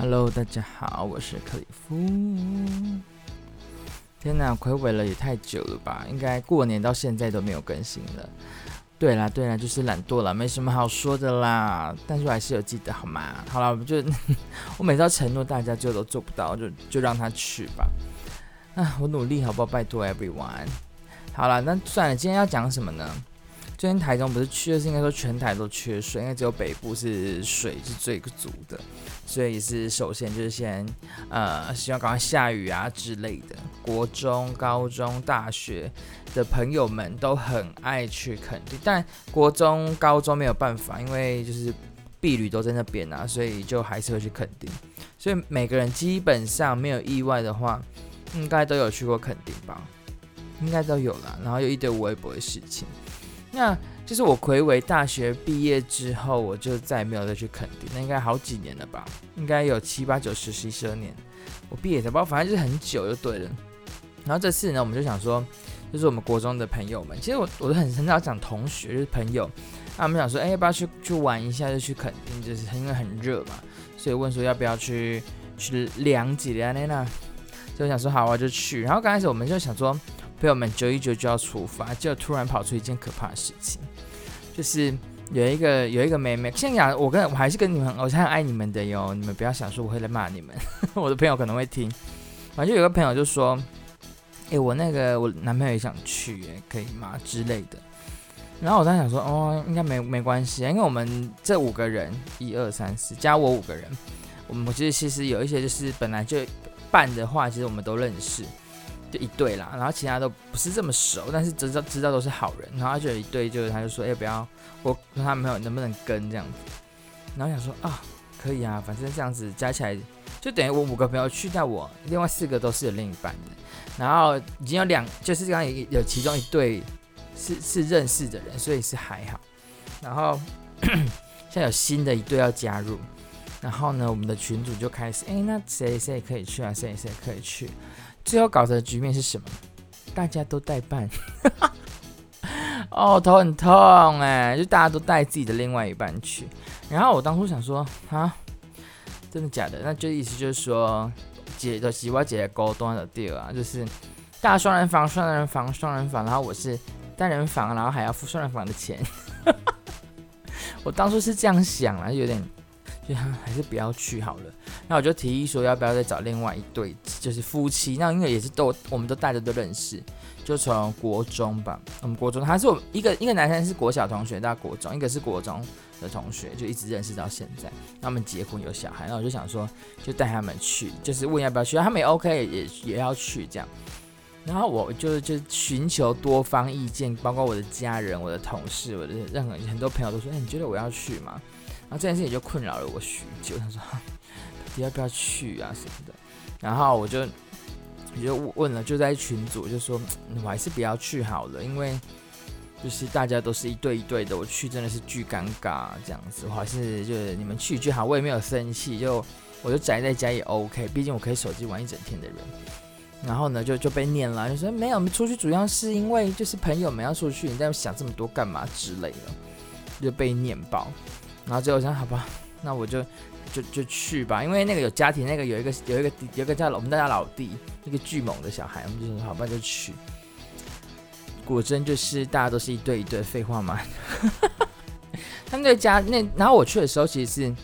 Hello，大家好，我是克里夫。天哪，睽违了也太久了吧？应该过年到现在都没有更新了。对啦，对啦，就是懒惰了，没什么好说的啦。但是我还是有记得，好吗？好了，我就 我每次要承诺大家，就都做不到，就就让他去吧。啊，我努力，好不好？拜托，everyone。好了，那算了，今天要讲什么呢？最近台中不是缺，是应该说全台都缺水，因为只有北部是水是最足的，所以是首先就是先呃希望赶快下雨啊之类的。国中、高中、大学的朋友们都很爱去垦丁，但国中、高中没有办法，因为就是毕旅都在那边啊，所以就还是会去垦丁。所以每个人基本上没有意外的话，应该都有去过垦丁吧？应该都有啦。然后有一堆微博的事情。那就是我魁伟大学毕业之后，我就再也没有再去垦丁。那应该好几年了吧？应该有七八九十十一十二年。我毕业的不知道，反正就是很久就对了。然后这次呢，我们就想说，就是我们国中的朋友们，其实我我都很很少讲同学，就是朋友。那我们想说，哎、要不要去去玩一下？就去垦丁，就是因为很热嘛，所以问说要不要去去凉几凉那那。所以我想说好啊，就去。然后刚开始我们就想说。朋友们，九一九就要出发，就突然跑出一件可怕的事情，就是有一个有一个妹妹，现在讲，我跟我还是跟你们，我是很爱你们的哟，你们不要想说我会来骂你们，我的朋友可能会听，反正有个朋友就说，哎、欸，我那个我男朋友也想去，诶，可以吗？之类的，然后我当时想说，哦，应该没没关系，因为我们这五个人，一二三四加我五个人，我们其实其实有一些就是本来就办的话，其实我们都认识。就一对啦，然后其他都不是这么熟，但是知道知道都是好人，然后就有一对，就是他就说，要、不要我跟他朋友能不能跟这样子，然后想说啊，可以啊，反正这样子加起来就等于我五个朋友去掉我，另外四个都是有另一半的，然后已经有两，就是刚刚有有其中一对是是认识的人，所以是还好，然后 现在有新的一对要加入，然后呢，我们的群主就开始，哎、那谁谁可以去啊？谁谁可以去？最后搞的局面是什么？大家都代办，哦，头很痛哎，就大家都带自己的另外一半去。然后我当初想说啊，真的假的？那就意思就是说，姐的喜欢姐的高端的地啊，就是大双人房、双人房、双人房，然后我是单人房，然后还要付双人房的钱。我当初是这样想啊，有点。还是不要去好了。那我就提议说，要不要再找另外一对，就是夫妻。那因为也是都，我们都大家都认识，就从国中吧。我们国中，他是我一个一个男生是国小同学，到国中，一个是国中的同学，就一直认识到现在。他们结婚有小孩，那我就想说，就带他们去，就是问要不要去。他们也 OK，也也要去这样。然后我就是就寻求多方意见，包括我的家人、我的同事、我的任何很多朋友都说：“哎，你觉得我要去吗？”然后这件事情就困扰了我许久。他说：“你要不要去啊什么的？”然后我就我就问了，就在群组就说：“我还是不要去好了，因为就是大家都是一对一对的，我去真的是巨尴尬这样子。我还是就是你们去就好，我也没有生气，就我就宅在家也 OK，毕竟我可以手机玩一整天的人。”然后呢，就就被念了，就说没有，我们出去主要是因为就是朋友们要出去，你在想这么多干嘛之类的，就被念爆。然后最后想，好吧，那我就就就去吧，因为那个有家庭，那个有一个有一个有一个叫我们大家老弟，一个巨猛的小孩，我们就说好吧，就去。果真就是大家都是一对一对，废话嘛。他们在家那，然后我去的时候，其实是。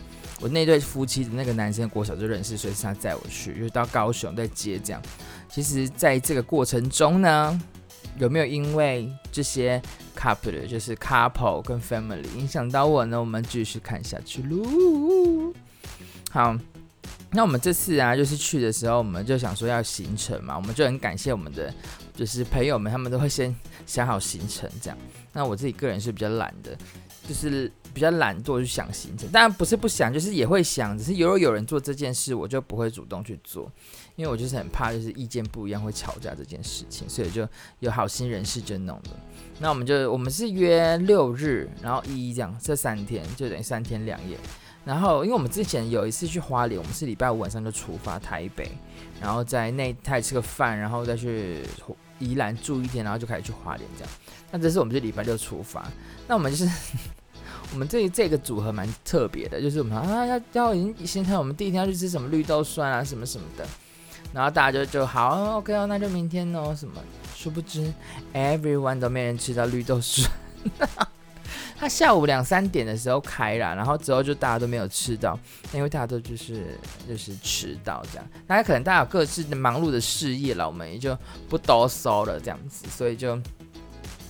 我那对夫妻的那个男生国小就认识，所以是他载我去，就到高雄再接这样。其实，在这个过程中呢，有没有因为这些 couple 就是 couple 跟 family 影响到我呢？我们继续看下去喽。好，那我们这次啊，就是去的时候，我们就想说要行程嘛，我们就很感谢我们的就是朋友们，他们都会先想好行程这样。那我自己个人是比较懒的。就是比较懒惰去想行程，当然不是不想，就是也会想，只是如果有人做这件事，我就不会主动去做，因为我就是很怕就是意见不一样会吵架这件事情，所以就有好心人士就弄了。那我们就我们是约六日，然后一这样这三天就等于三天两夜。然后因为我们之前有一次去花莲，我们是礼拜五晚上就出发台北，然后在那泰吃个饭，然后再去宜兰住一天，然后就开始去花莲这样。那这次我们就礼拜六出发，那我们就是。我们这这个组合蛮特别的，就是我们啊要要已经先看我们第一天要去吃什么绿豆酸啊什么什么的，然后大家就就好 OK 哦，那就明天哦什么，殊不知 everyone 都没人吃到绿豆酸。他下午两三点的时候开了，然后之后就大家都没有吃到，因为大家都就是就是迟到这样。大家可能大家有各自的忙碌的事业了，我们也就不多说了这样子，所以就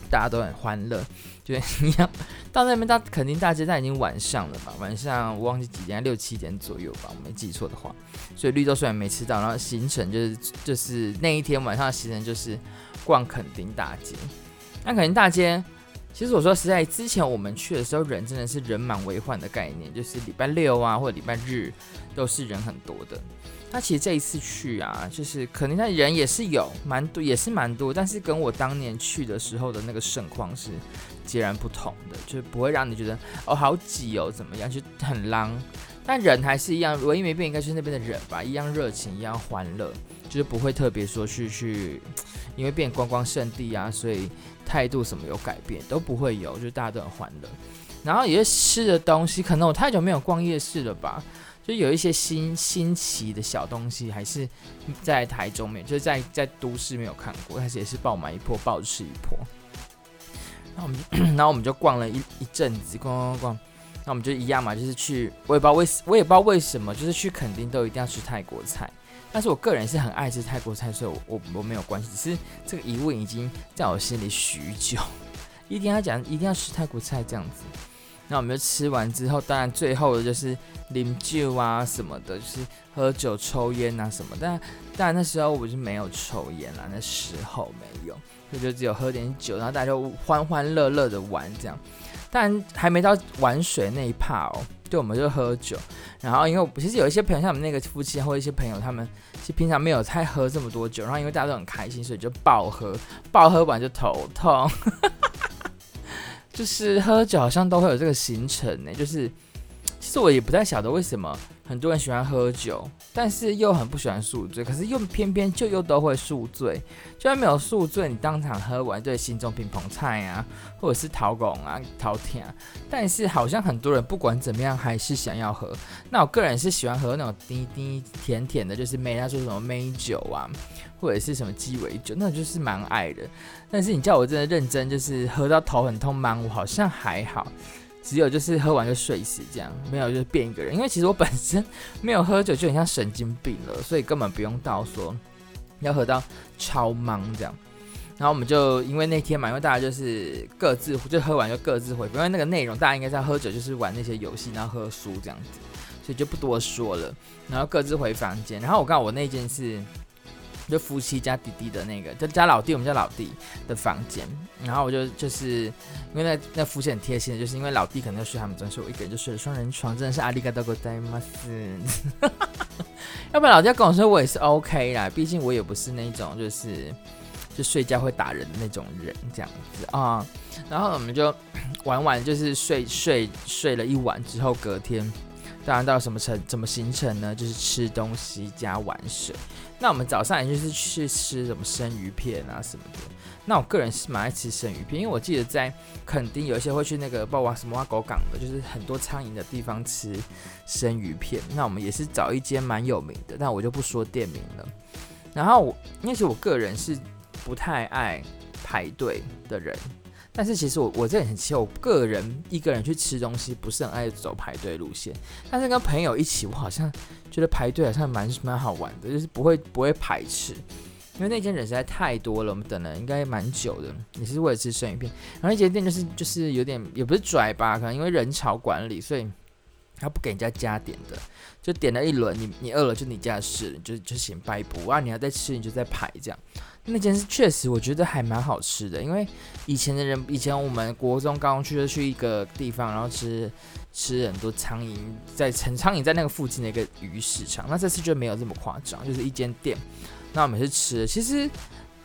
大家都很欢乐。就一样到那边到垦丁大街，但已经晚上了吧？晚上我忘记几点，六七点左右吧，我没记错的话。所以绿豆虽然没吃到，然后行程就是就是那一天晚上的行程就是逛垦丁大街。那垦丁大街。其实我说实在，之前我们去的时候，人真的是人满为患的概念，就是礼拜六啊或者礼拜日都是人很多的。那其实这一次去啊，就是可能他人也是有蛮多，也是蛮多，但是跟我当年去的时候的那个盛况是截然不同的，就是不会让你觉得哦好挤哦怎么样，就很浪。但人还是一样，唯一没变应该是那边的人吧，一样热情，一样欢乐，就是不会特别说去去，因为变观光胜地啊，所以。态度什么有改变都不会有，就大家都很欢乐。然后有些吃的东西，可能我太久没有逛夜市了吧，就有一些新新奇的小东西，还是在台中没，就是在在都市没有看过，但是也是爆买一波，爆吃一波。那我们就，然后我们就逛了一一阵子，逛逛逛。那我们就一样嘛，就是去，我也不知道为，我也不知道为什么，就是去垦丁都一定要吃泰国菜。但是我个人是很爱吃泰国菜，所以我我我没有关系。只是这个疑问已经在我心里许久，一定要讲，一定要吃泰国菜这样子。那我们就吃完之后，当然最后的就是饮酒啊什么的，就是喝酒抽烟啊什么。但但那时候我就没有抽烟啦，那时候没有，所以就只有喝点酒，然后大家就欢欢乐乐的玩这样。但还没到玩水那一趴哦。对我们就喝酒，然后因为其实有一些朋友，像我们那个夫妻或一些朋友，他们其实平常没有太喝这么多酒，然后因为大家都很开心，所以就爆喝，爆喝完就头痛，就是喝酒好像都会有这个行程呢，就是其实我也不太晓得为什么。很多人喜欢喝酒，但是又很不喜欢宿醉，可是又偏偏就又都会宿醉。就算没有宿醉，你当场喝完，对心中乒乓菜啊，或者是陶拱啊、陶甜啊，但是好像很多人不管怎么样还是想要喝。那我个人是喜欢喝那种滴滴甜甜的，就是梅他说什么梅酒啊，或者是什么鸡尾酒，那就是蛮爱的。但是你叫我真的认真，就是喝到头很痛吗？我好像还好。只有就是喝完就睡死这样，没有就是变一个人。因为其实我本身没有喝酒就很像神经病了，所以根本不用到说要喝到超忙这样。然后我们就因为那天嘛，因为大家就是各自就喝完就各自回，因为那个内容大家应该在喝酒就是玩那些游戏，然后喝书这样子，所以就不多说了。然后各自回房间。然后我告诉我那件事。就夫妻加弟弟的那个，就加老弟，我们家老弟的房间。然后我就就是因为那那夫妻很贴心的，就是因为老弟可能要睡他们床，所以我一个人就睡了双人床，真的是阿里嘎多ございます。要不然老弟要跟我说，我也是 OK 啦，毕竟我也不是那种就是就睡觉会打人的那种人这样子啊。然后我们就玩完就是睡睡睡了一晚之后，隔天。 当然到什么程怎么行程呢？就是吃东西加玩水。那我们早上也就是去吃什么生鱼片啊什么的。那我个人是蛮爱吃生鱼片，因为我记得在垦丁有一些会去那个不知道什么挖狗港的，就是很多苍蝇的地方吃生鱼片。那我们也是找一间蛮有名的，但我就不说店名了。然后我，因为是我个人是不太爱排队的人。但是其实我我这里很奇怪，我个人一个人去吃东西不是很爱走排队路线，但是跟朋友一起，我好像觉得排队好像蛮蛮好玩的，就是不会不会排斥，因为那间人实在太多了，我们等了应该蛮久的，也是为了吃生鱼片。然后那间店就是就是有点也不是拽吧，可能因为人潮管理，所以他不给人家加点的，就点了一轮，你你饿了就你家的事，就就行拜不啊，你要再吃你就再排这样。那间是确实，我觉得还蛮好吃的，因为以前的人，以前我们国中、高中去就去一个地方，然后吃吃很多苍蝇，在陈苍蝇在那个附近的一个鱼市场。那这次就没有这么夸张，就是一间店。那我们是吃，其实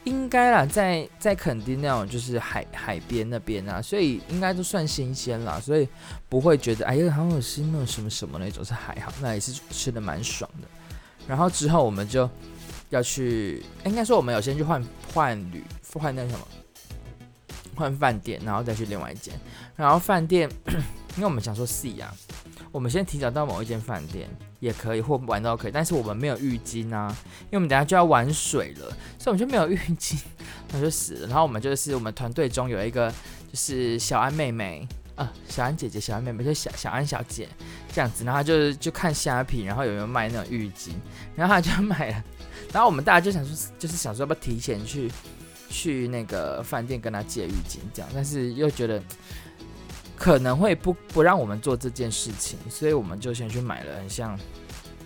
应该啦，在在垦丁那种就是海海边那边啊，所以应该都算新鲜啦，所以不会觉得哎呀好恶心那种什么什么那种，是还好，那也是吃的蛮爽的。然后之后我们就。要去，应该说我们有先去换换旅，换那什么，换饭店，然后再去另外一间。然后饭店 因为我们想说 C 啊，我们先提早到某一间饭店也可以，或玩都可以，但是我们没有浴巾啊，因为我们等下就要玩水了，所以我们就没有浴巾，那就死了。然后我们就是我们团队中有一个就是小安妹妹。啊，小安姐姐、小安妹妹，就小小安小姐这样子，然后就就看虾皮，然后有没有卖那种浴巾，然后他就买了，然后我们大家就想说，就是想说要不要提前去去那个饭店跟他借浴巾这样，但是又觉得可能会不不让我们做这件事情，所以我们就先去买了很像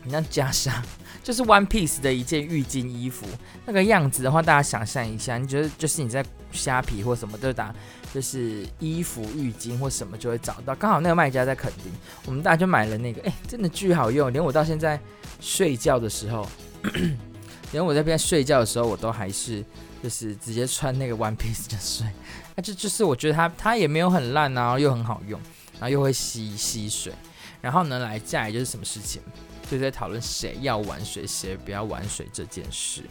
很像袈裟，就是 One Piece 的一件浴巾衣服，那个样子的话，大家想象一下，你觉得就是你在虾皮或什么都打。就是衣服、浴巾或什么就会找到，刚好那个卖家在垦丁，我们大家就买了那个，哎、真的巨好用，连我到现在睡觉的时候，连我在边睡觉的时候，我都还是就是直接穿那个 one piece 就睡，那就就是我觉得它它也没有很烂，然后又很好用，然后又会吸吸水，然后呢来再就是什么事情，就在讨论谁要玩水，谁不要玩水这件事。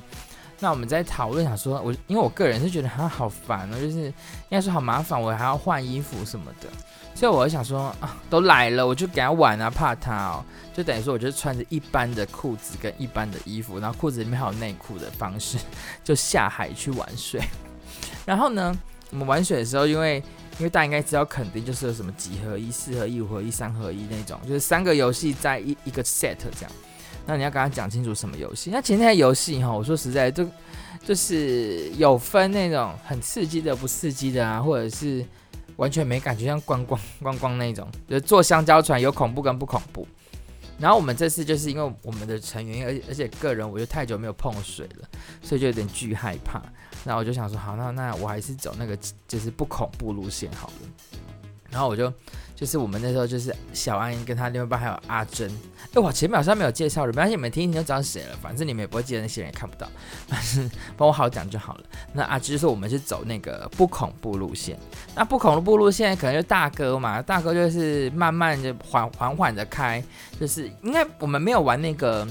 那我们在讨论，想说，我因为我个人是觉得他好烦哦，就是应该说好麻烦，我还要换衣服什么的，所以我就想说啊，都来了，我就给他玩啊，怕他哦，就等于说，我就穿着一般的裤子跟一般的衣服，然后裤子里面还有内裤的方式，就下海去玩水。然后呢，我们玩水的时候，因为因为大家应该知道，肯定就是有什么几合一、四合一、五合一、三合一那种，就是三个游戏在一一个 set 这样。那你要跟他讲清楚什么游戏？那其实那些游戏哈，我说实在，就就是有分那种很刺激的、不刺激的啊，或者是完全没感觉，像观光观光那种，就是坐香蕉船有恐怖跟不恐怖。然后我们这次就是因为我们的成员，而且而且个人，我就太久没有碰水了，所以就有点巨害怕。那我就想说，好，那那我还是走那个就是不恐怖路线好了。然后我就。就是我们那时候就是小安跟他另外一半还有阿珍，哎，我前面好像没有介绍人，没关系，你们听一听就知道谁了。反正你们也不会记得那些人，也看不到，反正帮我好讲就好了。那阿珍就是我们是走那个不恐怖路线，那不恐怖路线可能就大哥嘛，大哥就是慢慢的缓缓缓的开，就是应该我们没有玩那个。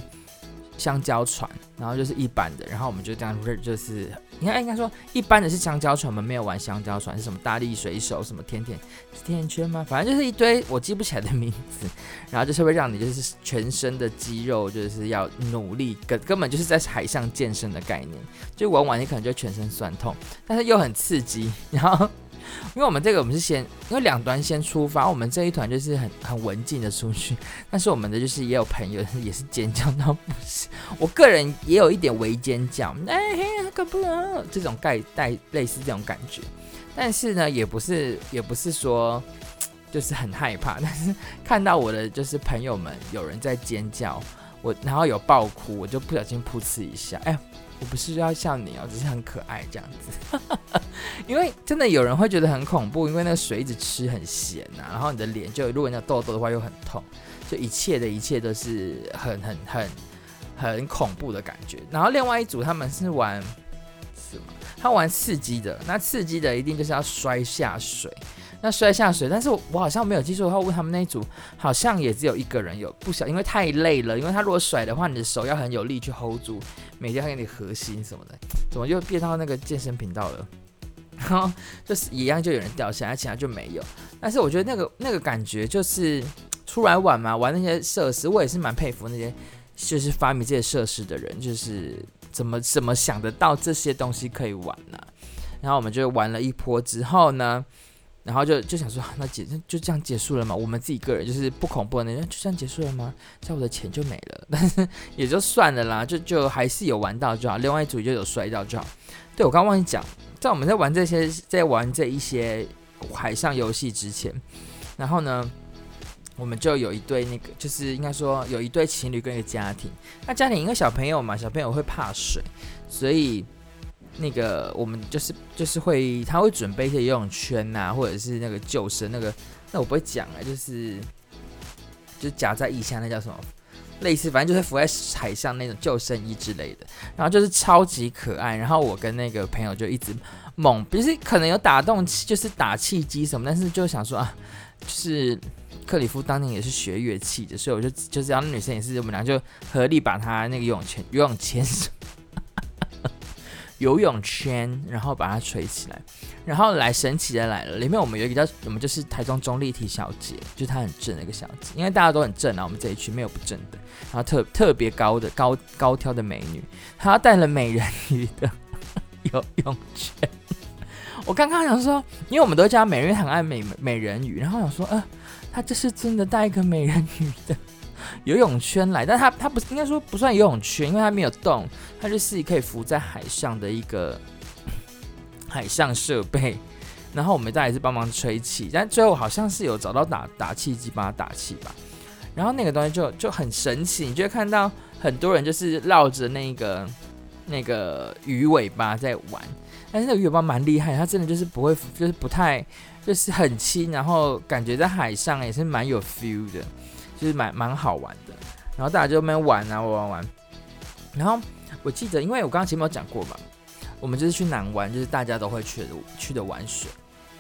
香蕉船，然后就是一般的，然后我们就这样，就是应该应该说一般的是香蕉船，我们没有玩香蕉船，是什么大力水手，什么甜甜甜甜圈吗？反正就是一堆我记不起来的名字，然后就是会让你就是全身的肌肉就是要努力，根根本就是在海上健身的概念，就玩完你可能就全身酸痛，但是又很刺激，然后。因为我们这个我们是先，因为两端先出发，我们这一团就是很很文静的出去，但是我们的就是也有朋友也是尖叫到不行，我个人也有一点微尖叫，哎嘿，可不能这种概带类似这种感觉，但是呢，也不是也不是说就是很害怕，但是看到我的就是朋友们有人在尖叫，我然后有爆哭，我就不小心噗嗤一下，哎。我不是要笑你哦，只是很可爱这样子，因为真的有人会觉得很恐怖，因为那个水一直吃很咸呐、然后你的脸就如果你有痘痘的话又很痛，就一切的一切都是很很很很恐怖的感觉。然后另外一组他们是玩什么？他玩刺激的，那刺激的一定就是要摔下水。那摔下水，但是我我好像没有记错的话，问他们那一组好像也只有一个人有不小，因为太累了，因为他如果甩的话，你的手要很有力去 hold 住，每天还给你核心什么的，怎么又变到那个健身频道了？然后就是一样，就有人掉下来，其他就没有。但是我觉得那个那个感觉就是出来玩嘛，玩那些设施，我也是蛮佩服那些就是发明这些设施的人，就是怎么怎么想得到这些东西可以玩呢、然后我们就玩了一波之后呢，然后就就想说，那结就这样结束了嘛？我们自己个人就是不恐怖的那，就这样结束了吗？这样我的钱就没了，但是也就算了啦，就就还是有玩到就好。另外一组就有摔到就好。对，我刚刚忘记讲，在我们在玩这些，在玩这一些海上游戏之前，然后呢，我们就有一对那个，就是应该说有一对情侣跟一个家庭。那家庭因为小朋友嘛，小朋友会怕水，所以。那个我们就是就是会，他会准备一些游泳圈呐、或者是那个救生那个，那我不会讲啊，就是就夹在腋下那叫什么，类似反正就是浮在海上那种救生衣之类的，然后就是超级可爱，然后我跟那个朋友就一直猛，不是可能有打动，就是打气机什么，但是就想说啊，就是克里夫当年也是学乐器的，所以我就就是让女生也是，我们俩就合力把他那个游泳圈游泳圈。游泳圈，然后把它垂起来。然后来神奇的来了，里面我们有一个叫我们就是台中中立体小姐，就是她很正的一个小姐，因为大家都很正啊，我们这一区没有不正的。然后特 特别高的高高挑的美女，她带了美人鱼的游泳圈。我刚刚想说，因为我们都叫美人鱼很爱美美人鱼，然后想说，呃，她这是真的带一个美人鱼的。游泳圈来，但它它不是应该说不算游泳圈，因为它没有动，它就是可以浮在海上的一个海上设备。然后我们大家也是帮忙吹气，但最后好像是有找到打打气机帮它打气吧。然后那个东西就就很神奇，你就会看到很多人就是绕着那个那个鱼尾巴在玩，但是那个鱼尾巴蛮厉害，它真的就是不会就是不太就是很轻，然后感觉在海上也是蛮有 feel 的。就是蛮蛮好玩的，然后大家就那边玩啊玩玩玩，然后我记得，因为我刚刚前面有讲过嘛，我们就是去南湾，就是大家都会去的去的玩水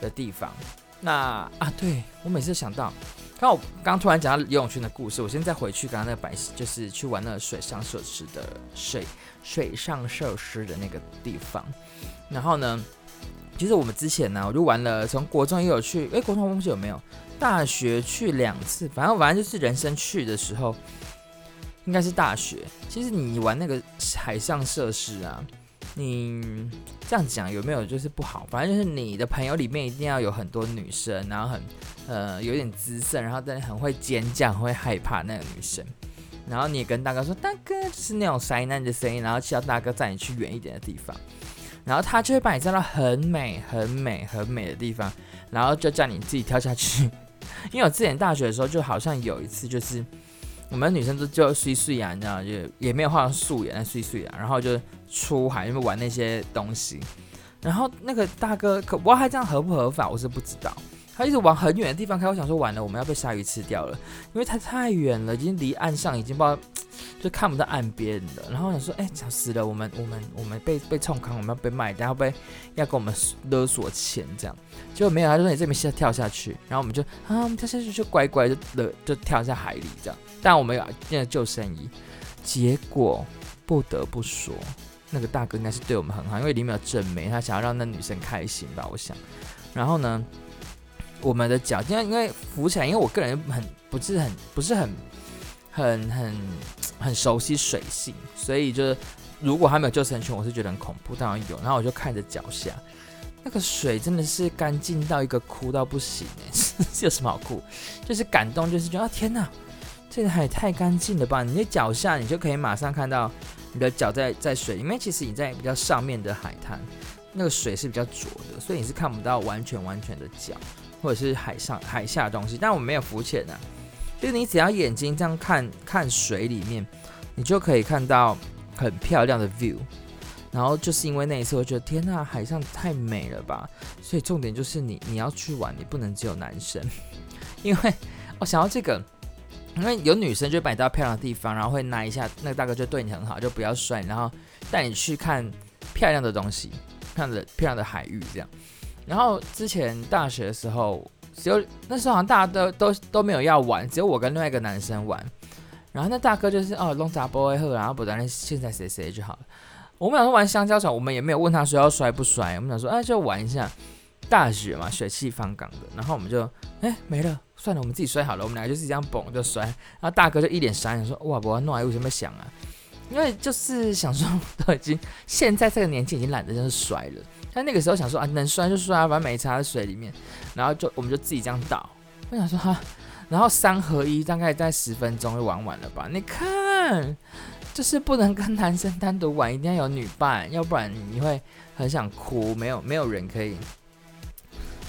的地方。那啊，对我每次想到，刚我刚突然讲到游泳圈的故事，我现在回去刚刚那个白，就是去玩那个水上设施的水水上设施的那个地方。然后呢，其实我们之前呢，我就玩了，从国中也有去，诶，国中忘记有没有。大学去两次，反正反正就是人生去的时候，应该是大学。其实你玩那个海上设施啊，你这样讲有没有就是不好？反正就是你的朋友里面一定要有很多女生，然后很呃有点姿色，然后但是很会尖叫、很会害怕那个女生。然后你也跟大哥说，大哥就是那种灾难的声音，然后叫大哥载你去远一点的地方，然后他就会把你载到很美、很美、很美的地方，然后就叫你自己跳下去。因为我之前大学的时候，就好像有一次，就是我们女生都就睡睡啊，你知道，就也没有画素颜，睡睡啊，然后就出海，因为玩那些东西。然后那个大哥，可不知道他这样合不合法，我是不知道。他一直往很远的地方开，我想说完了，我们要被鲨鱼吃掉了，因为它太远了，已经离岸上已经不知道。就看不到岸边了，然后我想说，哎、欸，死了，我们我们我们被被冲康，我们要被卖，然后被要给我们勒索钱这样，结果没有，他说你这边先跳下去，然后我们就啊，我们跳下去就乖乖就勒就跳下海里这样，但我们有那个救生衣，结果不得不说，那个大哥应该是对我们很好，因为里面有正妹，他想要让那女生开心吧，我想，然后呢，我们的脚，因为因为浮起来，因为我个人很不是很不是很。很很很熟悉水性，所以就是如果还没有救生圈，我是觉得很恐怖。当然有，然后我就看着脚下，那个水真的是干净到一个哭到不行哎，是 有什么好哭？就是感动，就是觉得啊天哪，这个海太干净了吧！你的脚下，你就可以马上看到你的脚在在水里面。其实你在比较上面的海滩，那个水是比较浊的，所以你是看不到完全完全的脚，或者是海上海下的东西。但我们没有浮潜啊。就是你只要眼睛这样看看水里面，你就可以看到很漂亮的 view。然后就是因为那一次，我觉得天呐，海上太美了吧！所以重点就是你你要去玩，你不能只有男生，因为我想要这个，因为有女生就会把你带到漂亮的地方，然后会拿一下，那个大哥就对你很好，就不要摔，然后带你去看漂亮的东西，看的漂亮的海域这样。然后之前大学的时候。只有那时候好像大家都都都没有要玩，只有我跟另外一个男生玩。然后那大哥就是哦，弄砸波会喝，然后不然现在谁谁就好了。我们俩说玩香蕉船，我们也没有问他说要摔不摔，我们想说哎就玩一下。大学嘛，血气方刚的，然后我们就哎没了，算了，我们自己摔好了。我们俩就是这样蹦就摔，然后大哥就一脸傻眼说哇，我要弄来为什么想啊？因为就是想说都已经现在这个年纪已经懒得就是摔了。但那个时候想说啊，能摔就摔啊，反正没插在水里面，然后就我们就自己这样倒。我想说哈，然后三合一大概在十分钟就玩完了吧？你看，就是不能跟男生单独玩，一定要有女伴，要不然你会很想哭，没有没有人可以，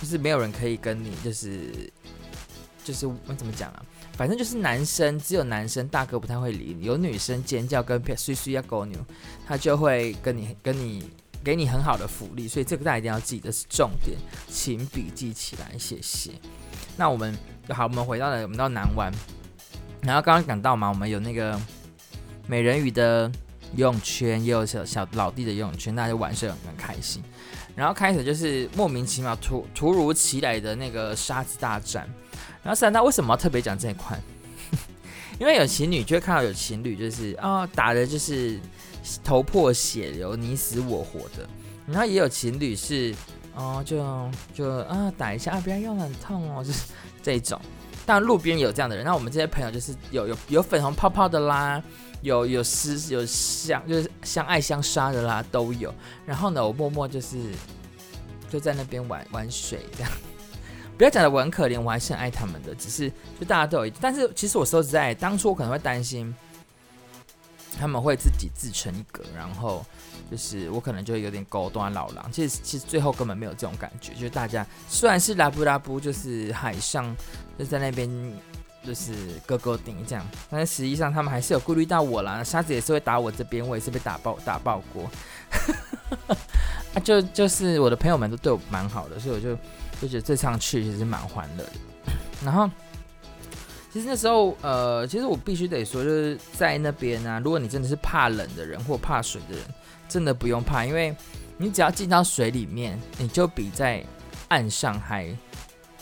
就是没有人可以跟你，就是就是我怎么讲啊？反正就是男生只有男生，大哥不太会理你，有女生尖叫跟碎碎要狗牛，他就会跟你跟你。给你很好的福利，所以这个大家一定要记得是重点，请笔记起来，谢谢。那我们好，我们回到了我们到南湾，然后刚刚讲到嘛，我们有那个美人鱼的游泳圈，也有小小老弟的游泳圈，大家玩水很很开心。然后开始就是莫名其妙突突如其来的那个沙子大战。然后三大为什么要特别讲这一块？因为有情侣就会看到有情侣就是啊、打的就是。头破血流、你死我活的。然后也有情侣是，哦，就就啊打一下啊，不要用，很痛哦，就是 这种。但路边有这样的人，那我们这些朋友就是有有有粉红泡泡的啦，有有湿有相就是相爱相杀的啦都有。然后呢，我默默就是就在那边玩玩水这样。不要讲的我很可怜，我还是很爱他们的，只是就大家都有。但是其实我说实在，当初我可能会担心他们会自己自成一格，然后就是我可能就有点高端老狼。其实其实最后根本没有这种感觉，就是大家虽然是拉布拉布，就是海上就在那边就是勾勾顶这样，但实际上他们还是有顾虑到我啦。沙子也是会打我这边，我也是被打爆打爆过。啊，就就是我的朋友们都对我蛮好的，所以我就。就觉得这趟去其实蛮欢乐的，然后其实那时候，呃，其实我必须得说，就是在那边啊，如果你真的是怕冷的人或怕水的人，真的不用怕，因为你只要进到水里面，你就比在岸上还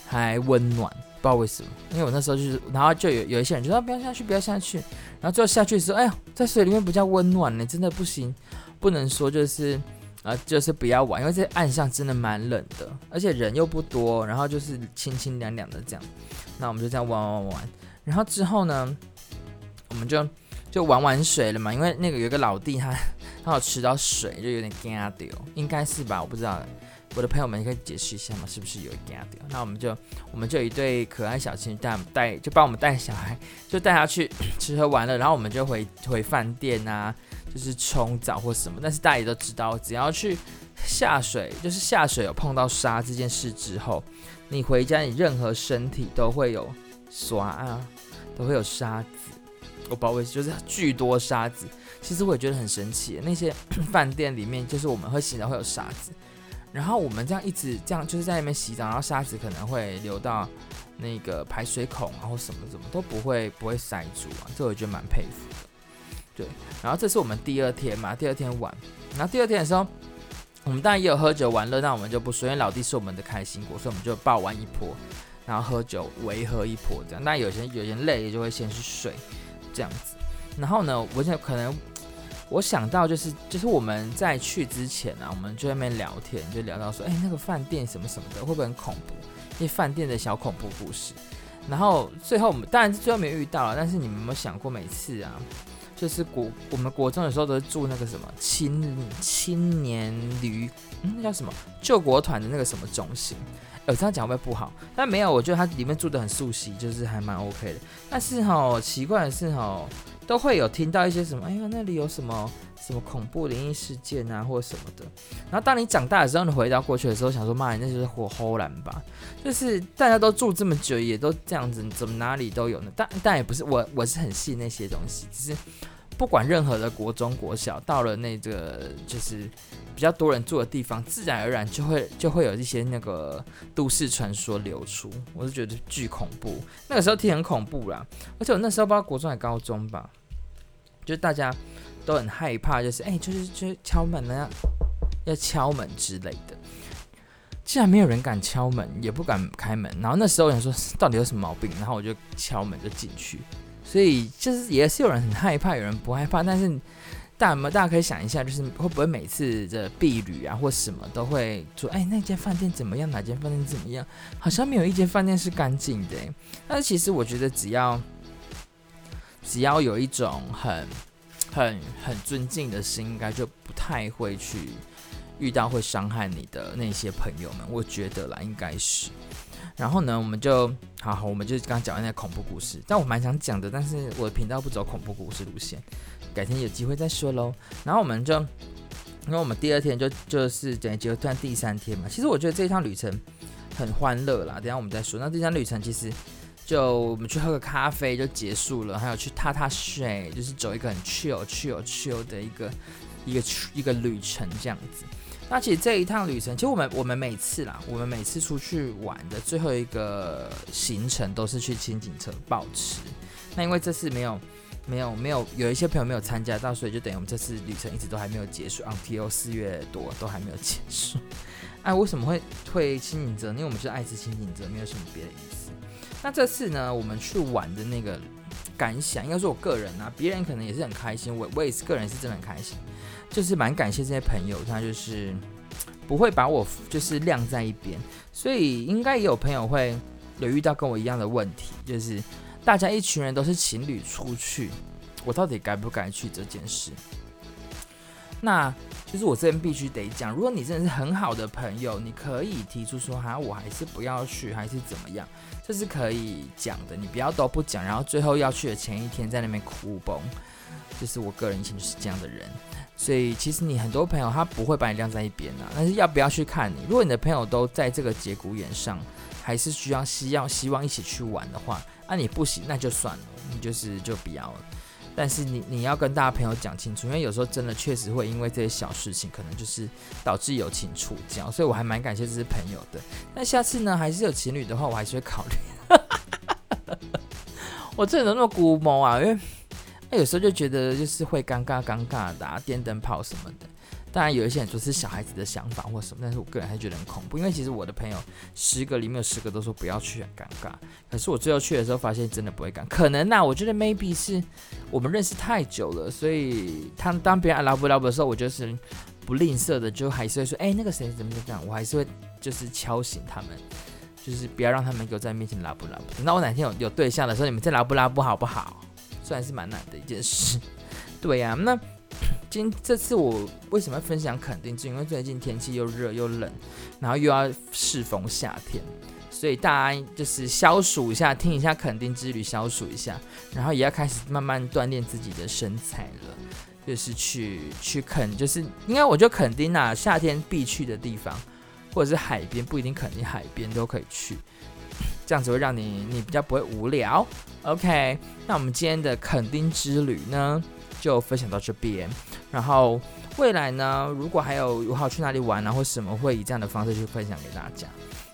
还温暖，不知道为什么。因为我那时候就是，然后就有有一些人就说不要下去，不要下去，然后最后下去的时候，哎呀，在水里面比较温暖呢，真的不行，不能说就是。啊，就是不要玩，因为在岸上真的蛮冷的，而且人又不多，然后就是清清凉凉的这样。那我们就这样玩玩玩，然后之后呢，我们就就玩玩水了嘛，因为那个有个老弟他他有吃到水，就有点惊掉，应该是吧？我不知道，我的朋友们可以解释一下吗？是不是有惊掉？那我们就我们就一对可爱小情侣带带就帮我们带小孩，就带他去 吃喝玩乐，然后我们就回回饭店啊。就是冲澡或什么，但是大家也都知道，只要去下水，就是下水有碰到沙这件事之后，你回家你任何身体都会有刷啊，都会有沙子。我不知道为什么，就是巨多沙子。其实我也觉得很神奇，那些 饭店里面就是我们会洗澡会有沙子，然后我们这样一直这样就是在那边洗澡，然后沙子可能会流到那个排水孔，然后什么什么都不会不会塞住啊，这我觉得蛮佩服的。对，然后这是我们第二天嘛，第二天玩，然后第二天的时候，我们当然也有喝酒玩乐，那我们就不说，因为老弟是我们的开心果，所以我们就爆完一波，然后喝酒围喝一波这样。但有些有些累，就会先去睡这样子。然后呢，我想可能我想到就是就是我们在去之前啊，我们就在那边聊天，就聊到说，哎，那个饭店什么什么的会不会很恐怖？那饭店的小恐怖故事。然后最后我们当然是最后没遇到了，但是你们有没有想过每次啊？就是国我们国中的时候都是住那个什么青青年旅，嗯，那叫什么救国团的那个什么中心。我这样讲会不会不好？但没有，我觉得它里面住的很熟悉，就是还蛮 OK 的。但是哈，奇怪的是哈，都会有听到一些什么，哎呀，那里有什么什么恐怖灵异事件啊，或者什么的。然后当你长大的时候，你回到过去的时候，想说妈呀，那就是火候然吧？就是大家都住这么久，也都这样子，怎么哪里都有呢？但但也不是我，我是很信那些东西，只是。不管任何的国中、国小，到了那个就是比较多人住的地方，自然而然就会就会有一些那个都市传说流出。我是觉得巨恐怖，那个时候听很恐怖啦。而且我那时候不知道国中还高中吧，就大家都很害怕，就是哎、就是就是敲门呢，要敲门之类的。既然没有人敢敲门，也不敢开门，然后那时候想说 到底有什么毛病，然后我就敲门就进去。所以就是也是有人很害怕，有人不害怕。但是大家大家可以想一下，就是会不会每次的避旅啊或什么都会说，哎，那间饭店怎么样？哪间饭店怎么样？好像没有一间饭店是干净的。但是其实我觉得，只要只要有一种很很很尊敬的心，应该就不太会去遇到会伤害你的那些朋友们。我觉得啦，应该是。然后呢，我们就好好，我们就刚刚讲完那个恐怖故事，但我蛮想讲的，但是我的频道不走恐怖故事路线，改天有机会再说喽。然后我们就，因为我们第二天就就是等于就算第三天嘛，其实我觉得这一趟旅程很欢乐啦。等下我们再说。那这趟旅程其实就我们去喝个咖啡就结束了，还有去踏踏水，就是走一个很 chill chill chill 的一个一个一个旅程这样子。那其实这一趟旅程，其实我们我们每次啦，我们每次出去玩的最后一个行程都是去轻井泽抱吃。那因为这次没有没有没有有一些朋友没有参加到，所以就等于我们这次旅程一直都还没有结束，until 四月多都还没有结束。哎，为什么会退轻井泽？因为我们是爱吃轻井泽，没有什么别的意思。那这次呢，我们去玩的那个感想，应该说我个人啊，别人可能也是很开心，我我也是个人是真的很开心，就是蛮感谢这些朋友，他就是不会把我就是晾在一边，所以应该也有朋友会有遇到跟我一样的问题，就是大家一群人都是情侣出去，我到底该不该去这件事？那就是我这边必须得讲，如果你真的是很好的朋友，你可以提出说哈，我还是不要去，还是怎么样，这是可以讲的。你不要都不讲，然后最后要去的前一天在那边哭崩。就是我个人以前就是这样的人，所以其实你很多朋友他不会把你晾在一边啊，但是要不要去看你？如果你的朋友都在这个节骨眼上，还是需要希望希望一起去玩的话，那你不行，那就算了，你就是就不要了。但是你你要跟大家朋友讲清楚，因为有时候真的确实会因为这些小事情，可能就是导致友情触礁，所以我还蛮感谢这些朋友的。那下次呢，还是有情侣的话，我还是会考虑。我这人那么孤谋啊，因为有时候就觉得就是会尴尬尴尬的，啊，电灯泡什么的。当然有一些人说是小孩子的想法或什么，但是我个人还觉得很恐怖，因为其实我的朋友十个里面有十个都说不要去，很尴尬。可是我最后去的时候发现真的不会尴，可能呐，我觉得 maybe 是我们认识太久了，所以他当别人拉不拉不的时候，我就是不吝啬的，就还是会说，哎、那个谁怎么怎么样，我还是会就是敲醒他们，就是不要让他们给我在面前拉不拉不。等到我哪天有有对象的时候，你们再拉不拉不好不好？虽然是蛮难的一件事，对呀、那。今这次我为什么要分享肯定？是因为最近天气又热又冷，然后又要适逢夏天，所以大家就是消暑一下，听一下垦丁之旅，消暑一下，然后也要开始慢慢锻炼自己的身材了，就是去去垦，就是应该我觉得垦丁啊，夏天必去的地方，或者是海边，不一定垦丁海边都可以去，这样子会让你你比较不会无聊。OK，那我们今天的垦丁之旅呢，就分享到这边，然后未来呢，如果还有我好去哪里玩啊，或什么，会以这样的方式去分享给大家。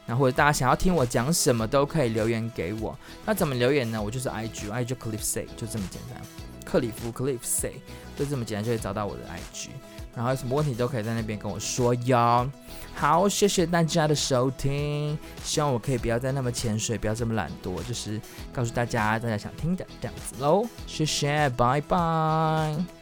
然后或者大家想要听我讲什么，都可以留言给我。那怎么留言呢？我就是 IG，IG Cliff Say，就这么简单。克里夫 Cliff Say，就这么简单就可以找到我的 IG。然后有什么问题都可以在那边跟我说哟。好，谢谢大家的收听，希望我可以不要再那么潜水，不要这么懒惰，就是告诉大家大家想听的这样子喽。谢谢，拜拜。